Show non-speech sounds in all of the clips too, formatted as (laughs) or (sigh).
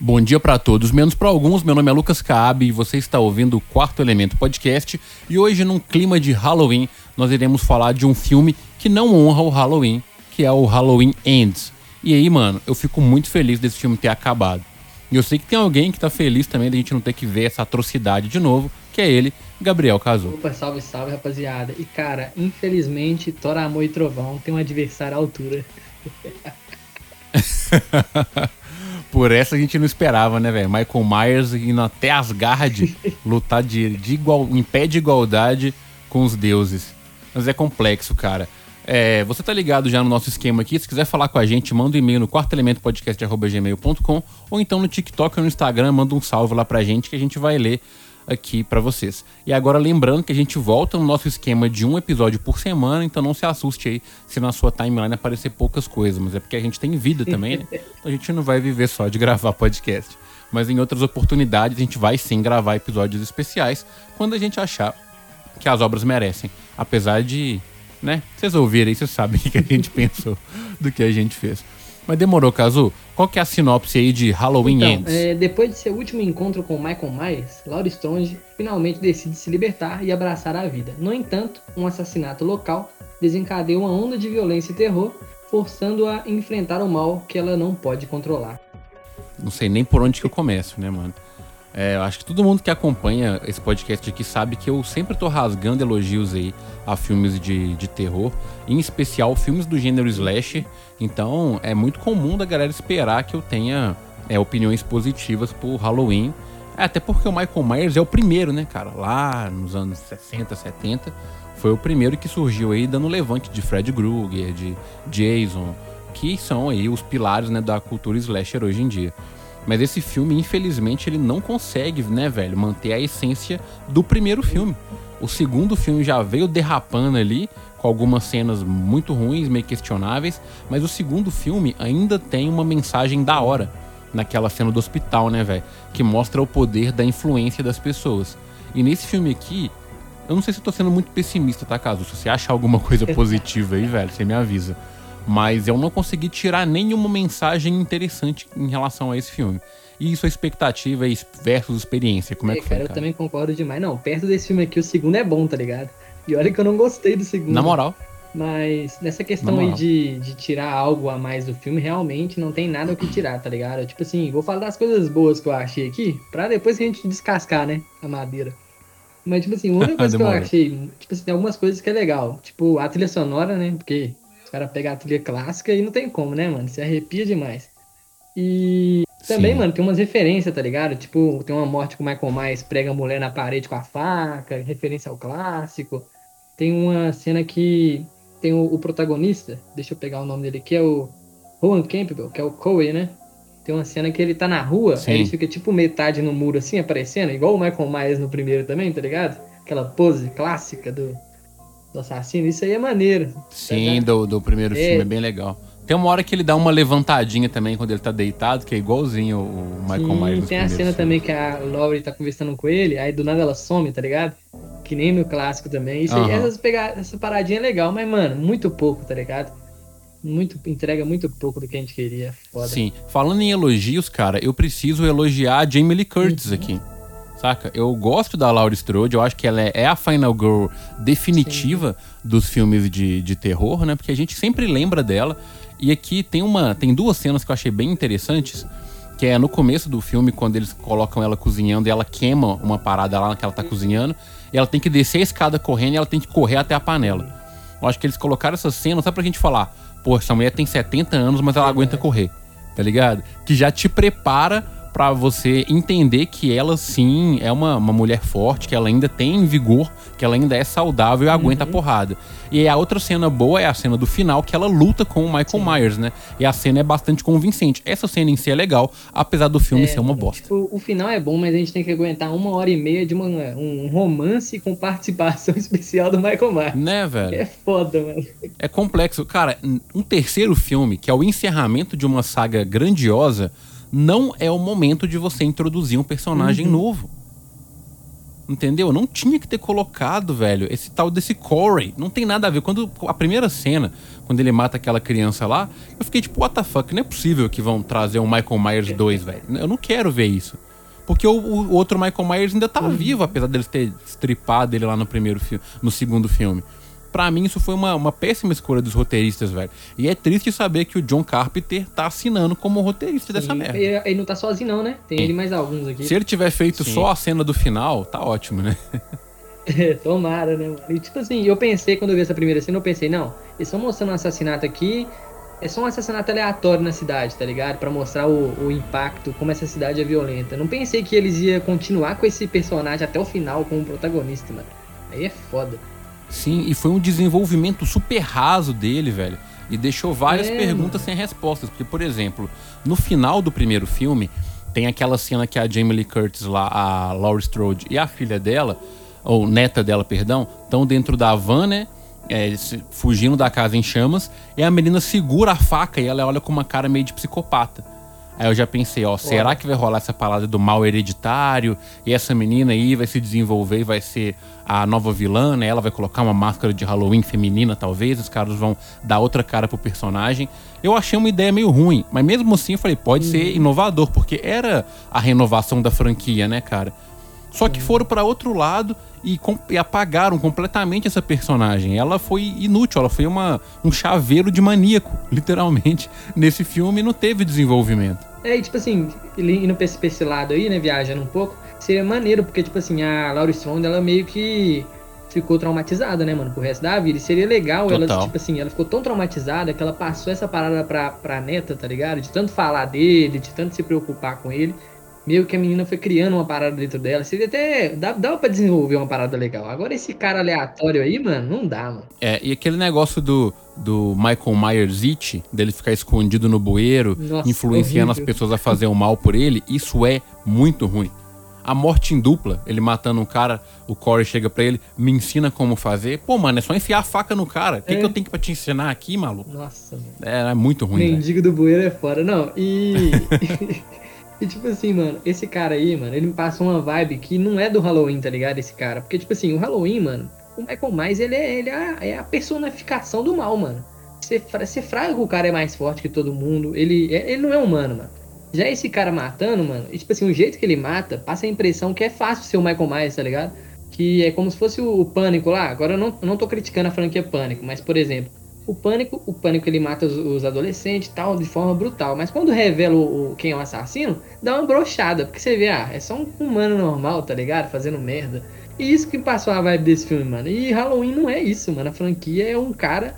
Bom dia para todos, menos para alguns. Meu nome é Lucas Caab e você está ouvindo o Quarto Elemento Podcast. E hoje, num clima de Halloween, nós iremos falar de um filme que não honra o Halloween, que é o Halloween Ends. E aí, mano, eu fico muito feliz desse filme ter acabado. E eu sei que tem alguém que tá feliz também da gente não ter que ver essa atrocidade de novo, que é ele, Gabriel Cazu. Opa, salve, salve, rapaziada. E cara, infelizmente, Thor, Amor e Trovão tem um adversário à altura. (laughs) Por essa a gente não esperava, né, velho? Michael Myers indo até as garras (laughs) de lutar de, de igual, em pé de igualdade com os deuses. Mas é complexo, cara. É, você tá ligado já no nosso esquema aqui. Se quiser falar com a gente, manda um e-mail no quartoelementopodcast.gmail.com ou então no TikTok ou no Instagram, manda um salve lá pra gente que a gente vai ler aqui para vocês. E agora lembrando que a gente volta no nosso esquema de um episódio por semana, então não se assuste aí se na sua timeline aparecer poucas coisas, mas é porque a gente tem vida também, né? (laughs) Então a gente não vai viver só de gravar podcast. Mas em outras oportunidades a gente vai sim gravar episódios especiais quando a gente achar que as obras merecem. Apesar de, né? Vocês ouvirem, vocês sabem (laughs) o que a gente pensou do que a gente fez. Mas demorou, Cazu. Qual que é a sinopse aí de Halloween então, Ends? É, depois de seu último encontro com Michael Myers, Laurie Stone finalmente decide se libertar e abraçar a vida. No entanto, um assassinato local desencadeia uma onda de violência e terror, forçando-a a enfrentar o mal que ela não pode controlar. Não sei nem por onde que eu começo, né, mano? É, eu acho que todo mundo que acompanha esse podcast aqui sabe que eu sempre tô rasgando elogios aí a filmes de, de terror, em especial filmes do gênero slasher. Então é muito comum da galera esperar que eu tenha é, opiniões positivas por Halloween. É, até porque o Michael Myers é o primeiro, né, cara? Lá nos anos 60, 70, foi o primeiro que surgiu aí dando levante de Fred Krueger, de Jason, que são aí os pilares né, da cultura slasher hoje em dia. Mas esse filme, infelizmente, ele não consegue, né, velho, manter a essência do primeiro filme. O segundo filme já veio derrapando ali, com algumas cenas muito ruins, meio questionáveis, mas o segundo filme ainda tem uma mensagem da hora naquela cena do hospital, né, velho? Que mostra o poder da influência das pessoas. E nesse filme aqui, eu não sei se eu tô sendo muito pessimista, tá, Caso? Se você acha alguma coisa (laughs) positiva aí, velho, você me avisa. Mas eu não consegui tirar nenhuma mensagem interessante em relação a esse filme. E sua expectativa versus experiência, como é, é que foi? Cara, eu também concordo demais. Não, perto desse filme aqui, o segundo é bom, tá ligado? E olha que eu não gostei do segundo. Na moral. Mas nessa questão aí de, de tirar algo a mais do filme, realmente não tem nada o que tirar, tá ligado? Tipo assim, vou falar das coisas boas que eu achei aqui, pra depois a gente descascar, né? A madeira. Mas, tipo assim, uma única (laughs) coisa que eu achei, tipo assim, tem algumas coisas que é legal. Tipo, a trilha sonora, né? Porque os caras pegam a trilha clássica e não tem como, né, mano? Se arrepia demais. E também, Sim. mano, tem umas referências, tá ligado? Tipo, tem uma morte com o Michael Myers prega a mulher na parede com a faca, referência ao clássico. Tem uma cena que tem o, o protagonista, deixa eu pegar o nome dele, que é o Rowan Campbell, que é o Coe, né? Tem uma cena que ele tá na rua, Sim. aí ele fica tipo metade no muro assim, aparecendo, igual o Michael Myers no primeiro também, tá ligado? Aquela pose clássica do, do assassino, isso aí é maneiro. Sim, do, do primeiro é. filme, é bem legal. Tem uma hora que ele dá uma levantadinha também quando ele tá deitado, que é igualzinho o Michael Sim, Myers. Tem a cena filmes. também que a Laurie tá conversando com ele, aí do nada ela some, tá ligado? Que nem no clássico também. Isso uhum. essas pega... essa paradinha é legal, mas, mano, muito pouco, tá ligado? Muito, entrega muito pouco do que a gente queria. Foda. Sim. Falando em elogios, cara, eu preciso elogiar a Jamie Lee Curtis uhum. aqui. Saca? Eu gosto da Laurie Strode, eu acho que ela é, é a Final Girl definitiva Sim. dos filmes de, de terror, né? Porque a gente sempre lembra dela. E aqui tem uma. Tem duas cenas que eu achei bem interessantes. Que é no começo do filme, quando eles colocam ela cozinhando e ela queima uma parada lá que ela tá cozinhando. E ela tem que descer a escada correndo e ela tem que correr até a panela. Eu acho que eles colocaram essa cena só pra gente falar: pô, essa mulher tem 70 anos, mas ela é. aguenta correr. Tá ligado? Que já te prepara para você entender que ela sim é uma, uma mulher forte, que ela ainda tem vigor, que ela ainda é saudável e aguenta uhum. a porrada. E a outra cena boa é a cena do final, que ela luta com o Michael sim. Myers, né? E a cena é bastante convincente. Essa cena em si é legal, apesar do filme é, ser uma bosta. Tipo, o final é bom, mas a gente tem que aguentar uma hora e meia de uma, um romance com participação (laughs) especial do Michael Myers. Né, velho? É foda, mano. É complexo. Cara, um terceiro filme, que é o encerramento de uma saga grandiosa não é o momento de você introduzir um personagem uhum. novo. Entendeu? Não tinha que ter colocado, velho, esse tal desse Corey. Não tem nada a ver. Quando a primeira cena, quando ele mata aquela criança lá, eu fiquei tipo, what the fuck? Não é possível que vão trazer um Michael Myers 2, velho. Eu não quero ver isso. Porque o, o outro Michael Myers ainda tá uhum. vivo, apesar deles ter stripado ele lá no primeiro filme, no segundo filme. Pra mim, isso foi uma, uma péssima escolha dos roteiristas, velho. E é triste saber que o John Carpenter tá assinando como roteirista Sim, dessa merda. Ele, ele, não tá sozinho, não, né? Tem Sim. ele mais alguns aqui. Se ele tiver feito Sim. só a cena do final, tá ótimo, né? É, (laughs) (laughs) tomara, né, mano? E tipo assim, eu pensei, quando eu vi essa primeira cena, eu pensei, não, eles estão mostrando um assassinato aqui, é só um assassinato aleatório na cidade, tá ligado? Para mostrar o, o, impacto, como essa cidade é violenta. Não pensei que eles iam continuar com esse personagem até o final como protagonista, mano. Aí é foda. Sim, e foi um desenvolvimento super raso dele, velho. E deixou várias é, perguntas mano. sem respostas. Porque, por exemplo, no final do primeiro filme, tem aquela cena que a Jamie Lee Curtis lá, a Laurie Strode e a filha dela, ou neta dela, perdão, estão dentro da van, né? é, fugindo da casa em chamas, e a menina segura a faca e ela olha com uma cara meio de psicopata. Aí eu já pensei, ó, será que vai rolar essa palavra do mal hereditário? E essa menina aí vai se desenvolver e vai ser a nova vilã, né? Ela vai colocar uma máscara de Halloween feminina, talvez. Os caras vão dar outra cara pro personagem. Eu achei uma ideia meio ruim, mas mesmo assim eu falei, pode uhum. ser inovador, porque era a renovação da franquia, né, cara? Só que foram para outro lado e, e, apagaram completamente essa personagem. Ela foi inútil, ela foi uma, um chaveiro de maníaco, (laughs) literalmente, nesse filme não teve desenvolvimento. É, e tipo assim, indo pra esse, pra esse lado aí, né, viajando um pouco, seria maneiro, porque, tipo assim, a Laura Strong, ela meio que ficou traumatizada, né, mano, pro resto da vida. E seria legal Total. ela, tipo assim, ela ficou tão traumatizada que ela passou essa parada pra, pra neta, tá ligado? De tanto falar dele, de tanto se preocupar com ele meio que a menina foi criando uma parada dentro dela. Seria até. Dava, dava pra desenvolver uma parada legal. Agora esse cara aleatório aí, mano, não dá, mano. É, e aquele negócio do, do Michael Myers It, dele ficar escondido no bueiro, Nossa, influenciando horrível. as pessoas a fazer o mal por ele, isso é muito ruim. A morte em dupla, ele matando um cara, o Corey chega pra ele, me ensina como fazer. Pô, mano, é só enfiar a faca no cara. O que, é. que eu tenho pra te ensinar aqui, maluco? Nossa, mano. É, é muito ruim. Mendigo véio. do bueiro é fora. Não, e. (laughs) E tipo assim, mano, esse cara aí, mano, ele me passa uma vibe que não é do Halloween, tá ligado? Esse cara. Porque, tipo assim, o Halloween, mano, o Michael Myers, ele é, ele é, a, é a personificação do mal, mano. Você, fraga que o cara é mais forte que todo mundo. Ele, é, ele não é humano, mano. Já esse cara matando, mano, e, tipo assim, o jeito que ele mata, passa a impressão que é fácil ser o Michael Myers, tá ligado? Que é como se fosse o, o Pânico lá. Agora eu não, eu não tô criticando a franquia Pânico, mas, por exemplo, o pânico, o pânico ele mata os, os adolescentes tal, de forma brutal. Mas quando revela o, o, quem é o assassino, dá uma brochada. Porque você vê, ah, é só um humano normal, tá ligado? Fazendo merda. E isso que passou a vibe desse filme, mano. E Halloween não é isso, mano. A franquia é um cara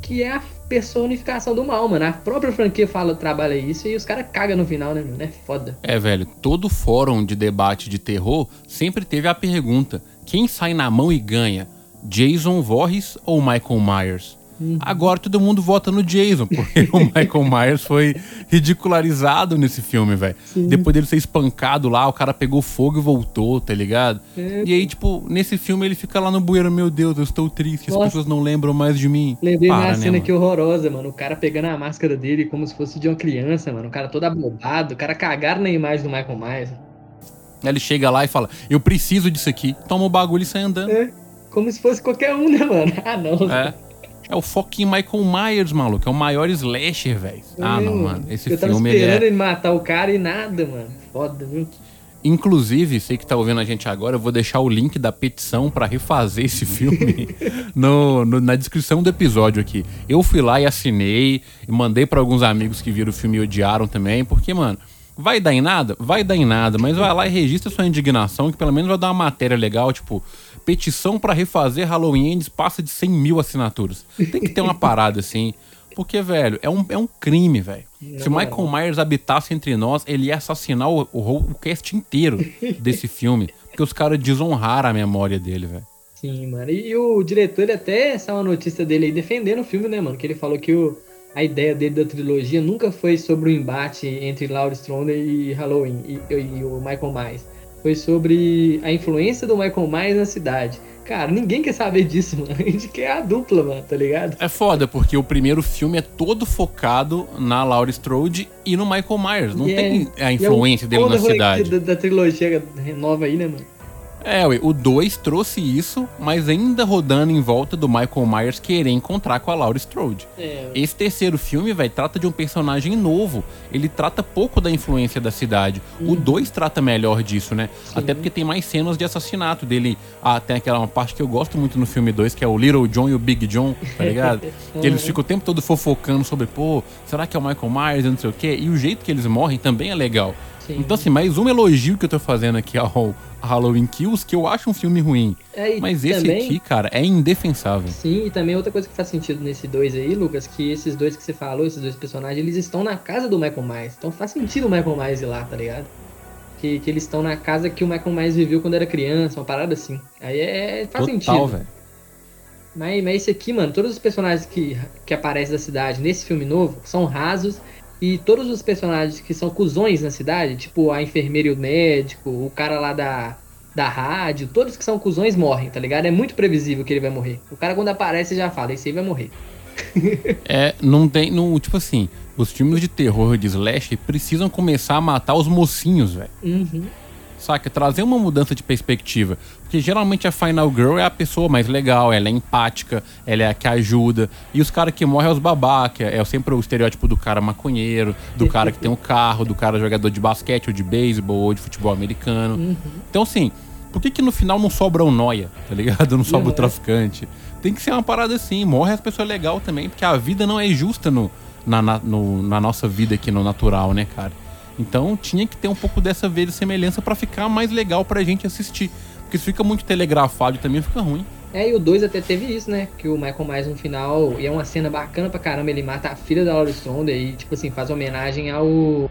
que é a personificação do mal, mano. A própria franquia fala, trabalha isso e os caras cagam no final, né, mano? É foda. É, velho, todo fórum de debate de terror sempre teve a pergunta: quem sai na mão e ganha? Jason Voorhees ou Michael Myers? Uhum. Agora todo mundo vota no Jason, porque (laughs) o Michael Myers foi ridicularizado nesse filme, velho. Depois dele ser espancado lá, o cara pegou fogo e voltou, tá ligado? É. E aí, tipo, nesse filme ele fica lá no bueiro, meu Deus, eu estou triste, Nossa. as pessoas não lembram mais de mim. Lembrei Para, uma né, cena mano? que horrorosa, mano. O cara pegando a máscara dele como se fosse de uma criança, mano. O cara todo abobado, o cara cagaram na imagem do Michael Myers. Ele chega lá e fala, eu preciso disso aqui. Toma o bagulho e sai andando. É, como se fosse qualquer um, né, mano? (laughs) Ah, não. É. É o fucking Michael Myers, maluco. É o maior slasher, velho. Ah, não, mano. Esse eu filme. Eu tava esperando ele, é... ele matar o cara e nada, mano. Foda, viu? Inclusive, sei que tá ouvindo a gente agora, eu vou deixar o link da petição para refazer esse filme (laughs) no, no, na descrição do episódio aqui. Eu fui lá e assinei, e mandei para alguns amigos que viram o filme e odiaram também, porque, mano, vai dar em nada? Vai dar em nada, mas vai lá e registra sua indignação, que pelo menos vai dar uma matéria legal, tipo, petição para refazer Halloween Ends passa de 100 mil assinaturas. Tem que ter uma parada assim. Porque, velho, é um, é um crime, velho. Se o Michael Myers habitasse entre nós, ele ia assassinar o, o, o cast inteiro desse filme. Porque os caras desonraram a memória dele, velho. Sim, mano. E, e, o diretor, ele até essa é uma notícia dele aí defendendo o filme, né, mano? Que ele falou que o, a ideia dele da trilogia nunca foi sobre o embate entre Laurie Strode e Halloween e, e, o Michael Myers foi sobre a influência do Michael Myers na cidade. Cara, ninguém quer saber disso, (laughs) mano. A gente quer a dupla, mano, tá ligado? É foda, porque o primeiro filme é todo focado na Laurie Strode e no Michael Myers. Não tem é, a influência é dele na cidade. Da, da trilogia nova aí, né, mano? É, o 2 trouxe isso, mas ainda rodando em volta do Michael Myers querer encontrar com a Laura Strode. É. Esse terceiro filme, velho, trata de um personagem novo. Ele trata pouco da influência da cidade. Uhum. O 2 trata melhor disso, né? Sim. Até porque tem mais cenas de assassinato dele. Ah, tem aquela uma parte que eu gosto muito no filme 2, que é o Little John e o Big John, tá ligado? (laughs) que eles ficam o tempo todo fofocando sobre, pô, será que é o Michael Myers e não sei o quê? E o jeito que eles morrem também é legal. Sim. Então, assim, mais um elogio que eu tô fazendo aqui ao Halloween Kills, que eu acho um filme ruim. É, Mas esse também, aqui, cara, é indefensável. Sim, e também outra coisa que faz sentido nesse dois aí, Lucas, que esses dois que você falou, esses dois personagens, eles estão na casa do Michael Myers. Então faz sentido o Michael Myers ir lá, tá ligado? Que, que eles estão na casa que o Michael Myers viveu quando era criança, uma parada assim. Aí é, faz Total, sentido. velho. Mas, mas esse aqui, mano, todos os personagens que, que aparecem da cidade nesse filme novo são rasos e todos os personagens que são cuzões na cidade, tipo a enfermeira e o médico, o cara lá da, da rádio, todos que são cuzões morrem, tá ligado? É muito previsível que ele vai morrer. O cara quando aparece já fala, esse aí vai morrer. (laughs) é, não tem. Não, tipo assim, os filmes de terror de Slash precisam começar a matar os mocinhos, velho. Uhum. Saca? Trazer uma mudança de perspectiva. Porque geralmente a Final Girl é a pessoa mais legal, ela é empática, ela é a que ajuda. E os caras que morrem é os babaca. É sempre o estereótipo do cara maconheiro, do cara que tem um carro, do cara jogador de basquete ou de beisebol ou de futebol americano. Uhum. Então, assim, por que, que no final não sobra o um noia, tá ligado? (laughs) Não sobra o uhum. traficante? Tem que ser uma parada assim, morre as pessoas legal também, porque a vida não é justa no, na, na, no, na nossa vida aqui no natural, né, cara? Então tinha que ter um pouco dessa semelhança para ficar mais legal pra gente assistir. Porque se fica muito telegrafado também fica ruim. É, e o 2 até teve isso, né? Que o Michael Myers no final, e é uma cena bacana pra caramba, ele mata a filha da Laura Strode e, tipo assim, faz homenagem ao.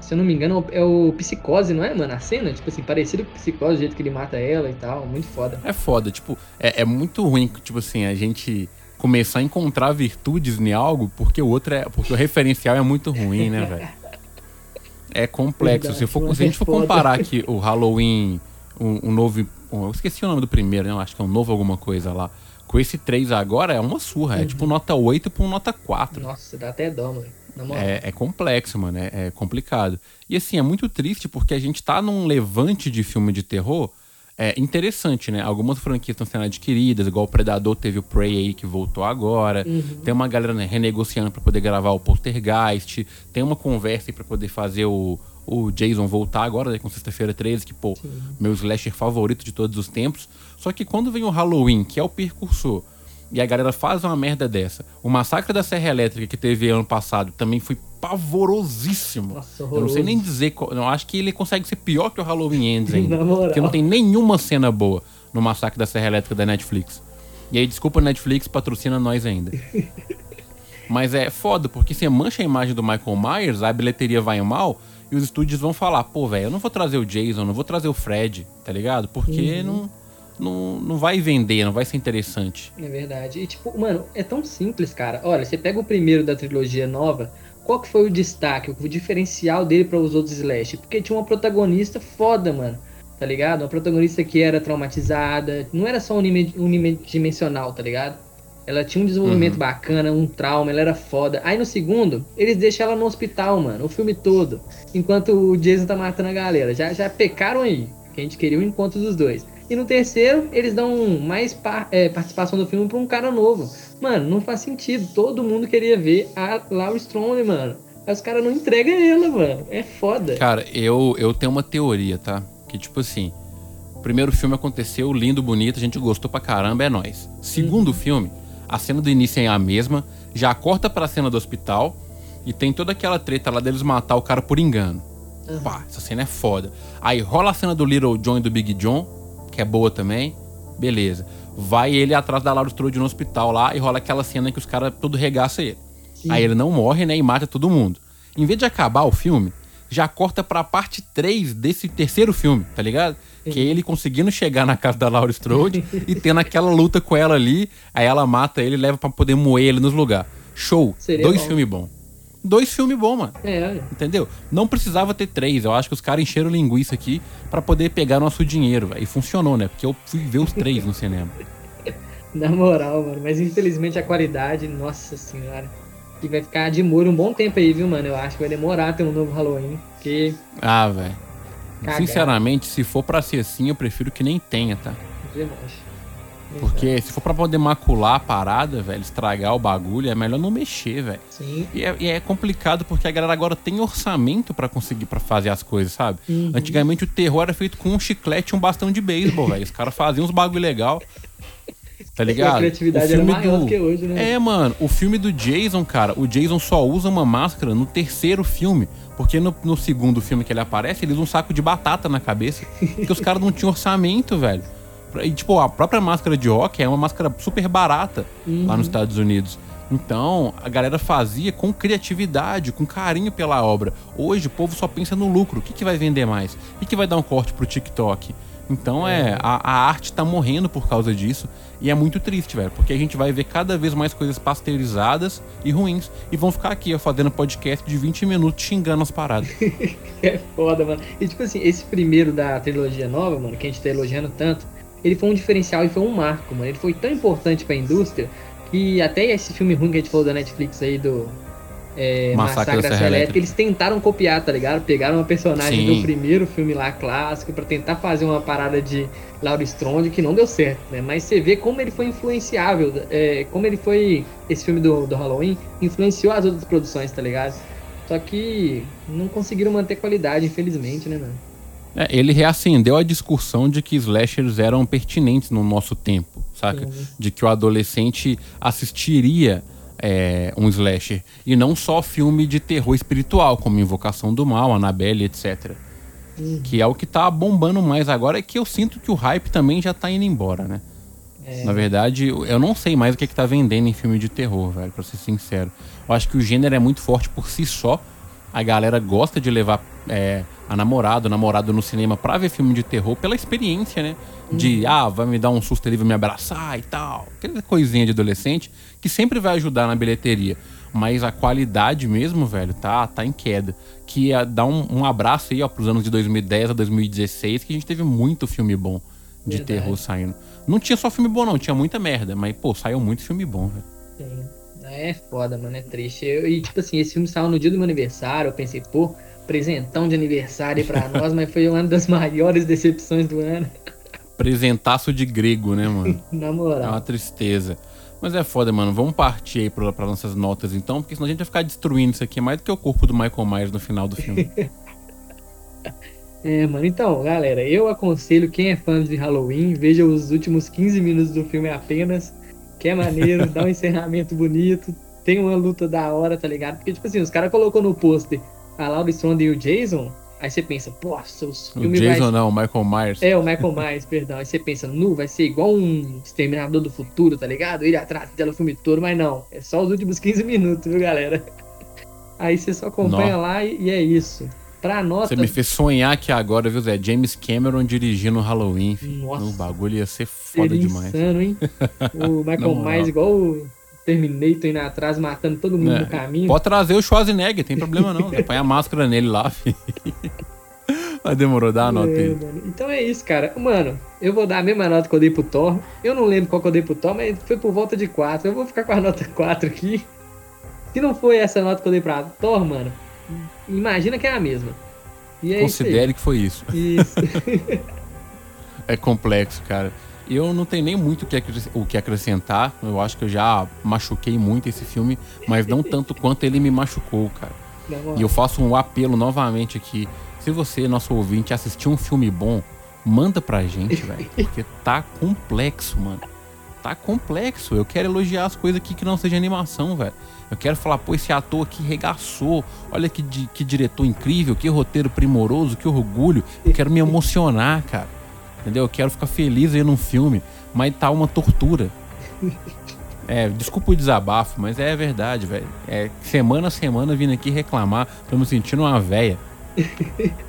Se eu não me engano, é o Psicose, não é, mano? A cena, tipo assim, parecido com Psicose, o jeito que ele mata ela e tal. Muito foda. É foda, tipo, é, é muito ruim, tipo assim, a gente começar a encontrar virtudes em algo porque o outro é. Porque o referencial é muito ruim, né, (laughs) velho? É complexo. Verdade, se, for, se a gente for comparar aqui o Halloween, um, um novo. Eu esqueci o nome do primeiro, né? Acho que é um novo alguma coisa lá. Com esse 3 agora é uma surra. Uhum. É tipo nota 8 pra um nota 4. Nossa, dá até dó, mano. É, é, complexo, mano. É, é complicado. E assim, é muito triste porque a gente tá num levante de filme de terror é interessante, né? Algumas franquias estão sendo adquiridas, igual o Predador teve o Prey aí que voltou agora. Uhum. Tem uma galera né, renegociando para poder gravar o Poltergeist. Tem uma conversa para poder fazer o, o Jason voltar agora, né, com Sexta-feira 13, que, pô, Sim. meu slasher favorito de todos os tempos. Só que quando vem o Halloween, que é o percursor, e a galera faz uma merda dessa. O massacre da Serra Elétrica que teve ano passado também foi pavorosíssimo. Nossa, eu não sei nem dizer. Eu acho que ele consegue ser pior que o Halloween Ends (laughs) ainda. porque não tem nenhuma cena boa no massacre da Serra Elétrica da Netflix. E aí, desculpa, Netflix, patrocina nós ainda. (laughs) Mas é foda, porque você mancha a imagem do Michael Myers, a bilheteria vai mal, e os estúdios vão falar, pô, velho, eu não vou trazer o Jason, não vou trazer o Fred, tá ligado? Porque uhum. não não, não vai vender, não vai ser interessante. É verdade. E tipo, mano, é tão simples, cara. Olha, você pega o primeiro da trilogia nova, qual que foi o destaque, o diferencial dele para os outros Slash? Porque tinha uma protagonista foda, mano. Tá ligado? Uma protagonista que era traumatizada, não era só unidimensional, tá ligado? Ela tinha um desenvolvimento uhum. bacana, um trauma, ela era foda. Aí no segundo, eles deixam ela no hospital, mano, o filme todo. Enquanto o Jason tá matando a galera. Já, já pecaram aí. Que a gente queria o encontro dos dois. E no terceiro, eles dão mais par, é, participação do filme pra um cara novo. Mano, não faz sentido. Todo mundo queria ver a Laura Strong, mano. Aí os caras não entregam ela, mano. É foda. Cara, eu, eu tenho uma teoria, tá? Que tipo assim. Primeiro filme aconteceu, lindo, bonito, a gente gostou pra caramba, é nós. Segundo uhum. filme, a cena do início é a mesma, já corta pra cena do hospital e tem toda aquela treta lá deles matar o cara por engano. Uhum. Pá, essa cena é foda. Aí rola a cena do Little John e do Big John, que é boa também. Beleza. Vai ele atrás da Laura Strode no hospital lá e rola aquela cena que os caras tudo regaça ele. Sim. Aí ele não morre, né? E mata todo mundo. Em vez de acabar o filme, já corta pra parte 3 desse terceiro filme, tá ligado? Sim. Que é ele conseguindo chegar na casa da Laura Strode (laughs) e tendo aquela luta com ela ali. Aí ela mata ele e leva para poder moer ele nos lugares. Show. Seria Dois filmes bons dois filmes bons, mano. É. Entendeu? Não precisava ter três. Eu acho que os caras encheram linguiça aqui para poder pegar nosso dinheiro, velho. E funcionou, né? Porque eu fui ver os três no cinema. (laughs) Na moral, mano. Mas infelizmente a qualidade, nossa senhora. E vai ficar de muro um bom tempo aí, viu, mano? Eu acho que vai demorar ter um novo Halloween. Porque. Ah, velho. Sinceramente, se for para ser assim, eu prefiro que nem tenha, tá? Porque se for pra poder macular a parada, velho, estragar o bagulho, é melhor não mexer, velho. Sim. E é, e é, complicado porque a galera agora tem orçamento para conseguir para fazer as coisas, sabe? Uhum. Antigamente o terror era feito com um chiclete e um bastão de beisebol, velho. Os caras faziam uns bagulho legal. Tá (laughs) ligado? A criatividade o filme era maior do... que hoje, né? É, mano, o filme do Jason, cara, o Jason só usa uma máscara no terceiro filme. Porque no, no segundo filme que ele aparece, ele usa um saco de batata na cabeça. Porque os caras não tinham orçamento, velho. E, tipo, a própria máscara de hockey é uma máscara super barata uhum. lá nos Estados Unidos. Então, a galera fazia com criatividade, com carinho pela obra. Hoje, o povo só pensa no lucro. O que, que vai vender mais? O que, que vai dar um corte pro TikTok? Então, é, a, a arte tá morrendo por causa disso. E é muito triste, velho. Porque a gente vai ver cada vez mais coisas pasteurizadas e ruins. E vão ficar aqui, ó, fazendo podcast de 20 minutos xingando as paradas. (laughs) é foda, mano. E, tipo assim, esse primeiro da trilogia nova, mano, que a gente tá elogiando tanto ele foi um diferencial e foi um marco, mano. Ele foi tão importante para a indústria que até esse filme ruim que a gente falou da Netflix aí do é, Massacre, da Serra Elétrica, eles tentaram copiar, tá ligado? Pegaram uma personagem Sim. do primeiro filme lá clássico para tentar fazer uma parada de Laura Strong que não deu certo, né? Mas você vê como ele foi influenciável, é, como ele foi esse filme do, do Halloween influenciou as outras produções, tá ligado? Só que não conseguiram manter qualidade, infelizmente, né, mano? É, ele reacendeu a discussão de que slashers eram pertinentes no nosso tempo, saca? Uhum. De que o adolescente assistiria é, um slasher. E não só filme de terror espiritual, como Invocação do Mal, Annabelle, etc. Uhum. Que é o que tá bombando mais agora, é que eu sinto que o hype também já tá indo embora, né? É. Na verdade, eu não sei mais o que, é que tá vendendo em filme de terror, velho, pra ser sincero. Eu acho que o gênero é muito forte por si só. A galera gosta de levar é, a namorada, o namorado no cinema pra ver filme de terror pela experiência, né? De, uhum. ah, vai me dar um susto ali, vai me abraçar e tal. Aquela coisinha de adolescente que sempre vai ajudar na bilheteria. Mas a qualidade mesmo, velho, tá, tá em queda. Que é dar um, um abraço aí, ó, pros anos de 2010 a 2016, que a gente teve muito filme bom de Verdade. terror saindo. Não tinha só filme bom, não, tinha muita merda, mas, pô, saiu muito filme bom, velho. Sim. É foda, mano, é triste. Eu, e, tipo assim, esse filme saiu no dia do meu aniversário, eu pensei, pô, presentão de aniversário para (laughs) nós, mas foi uma das maiores decepções do ano. Presentaço de grego, né, mano? (laughs) Na moral. É uma tristeza. Mas é foda, mano. Vamos partir aí para pra nossas notas então, porque senão a gente vai ficar destruindo isso aqui mais do que o corpo do Michael Myers no final do filme. (laughs) é, mano. Então, galera, eu aconselho quem é fã de Halloween, veja os últimos 15 minutos do filme apenas, que é maneiro, dá um encerramento bonito, tem uma luta da hora, tá ligado? Porque, tipo assim, os caras colocou no pôster a Laura Strong e o Jason, aí você pensa, pô, os filmes. O Jason vai... não, o Michael Myers. É, o Michael Myers, perdão. Aí você pensa, nu, vai ser igual um Exterminador do Futuro, tá ligado? Ele atrás dela o filme todo, mas não. É só os últimos 15 minutos, viu, galera? Aí você só acompanha Nossa. lá e, e, é isso. Pra nota. Você me fez sonhar aqui agora, viu, Zé? James Cameron dirigindo Halloween. Nossa. O bagulho ia ser foda demais. Insano, hein? (laughs) o Michael Myers, igual o Terminator indo atrás, matando todo mundo é. no caminho. Pode trazer o Schwarzenegger, tem problema não. (laughs) Põe a máscara nele lá, filho. Mas demorou, dá a nota é, aí. Então é isso, cara. Mano, eu vou dar a mesma nota que eu dei pro Thor. Eu não lembro qual que eu dei pro Thor, mas foi por volta de 4. Eu vou ficar com a (laughs) nota 4 aqui. Se não foi essa nota que eu dei pra Thor, mano, imagina que é a mesma. É Considere que foi isso. Isso. (laughs) é complexo, cara. Eu não tenho nem muito o que acrescentar. Eu acho que eu já machuquei muito esse filme, mas não tanto quanto ele me machucou, cara. E eu faço um apelo novamente aqui. Se você, nosso ouvinte, assistiu um filme bom, manda pra gente, velho. (laughs) Porque tá complexo, mano. Tá complexo. Eu quero elogiar as coisas aqui que não seja animação, velho. Eu quero falar, pô, esse ator aqui regaçou. Olha que, que diretor incrível, que roteiro primoroso, que orgulho. Eu quero me emocionar, cara. Entendeu? Eu quero ficar feliz aí num filme, mas tá uma tortura. É, desculpa o desabafo, mas é verdade, velho. É semana a semana vindo aqui reclamar, tô me sentindo uma véia.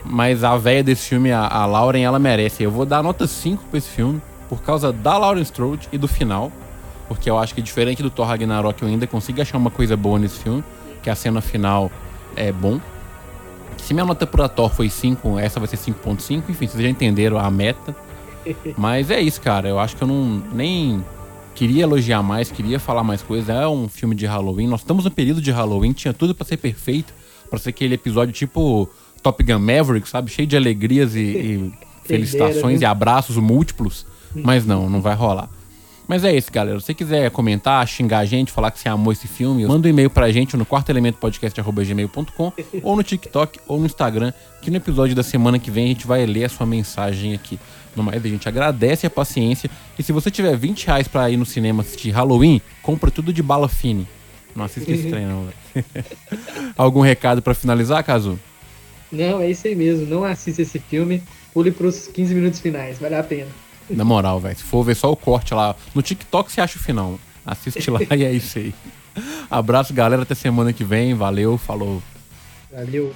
mas a véia desse filme, a, a Lauren, ela merece. Eu vou dar nota 5 pra esse filme, por causa da Lauren Strode e do final. Porque eu acho que diferente do Thor Ragnarok, eu ainda consigo achar uma coisa boa nesse filme, que a cena final é bom. Se minha nota pra Thor foi 5, essa vai ser 5.5. Enfim, vocês já entenderam a meta. (laughs) Mas é isso, cara. Eu acho que eu não nem queria elogiar mais, queria falar mais coisas. É um filme de Halloween. Nós estamos no período de Halloween, tinha tudo para ser perfeito, para ser aquele episódio tipo Top Gun Maverick, sabe? Cheio de alegrias e, e (laughs) felicitações e abraços múltiplos. Mas não, não vai rolar. Mas é isso, galera. Se você quiser comentar, xingar a gente, falar que você amou esse filme, manda um e-mail pra gente no quartoelementopodcast.gmail.com ou no TikTok ou no Instagram, que no episódio da semana que vem a gente vai ler a sua mensagem aqui. No mais, a gente agradece a paciência. E se você tiver 20 reais pra ir no cinema assistir Halloween, compra tudo de bala fine. Não assista esse trem, não. (laughs) Algum recado para finalizar, Caso? Não, é isso aí mesmo. Não assista esse filme. Pule pros 15 minutos finais. Vale a pena. Na moral, velho. Se for ver só o corte lá. No TikTok você acha o final. Assiste lá e é isso aí. Abraço, galera. Até semana que vem. Valeu, falou. Valeu.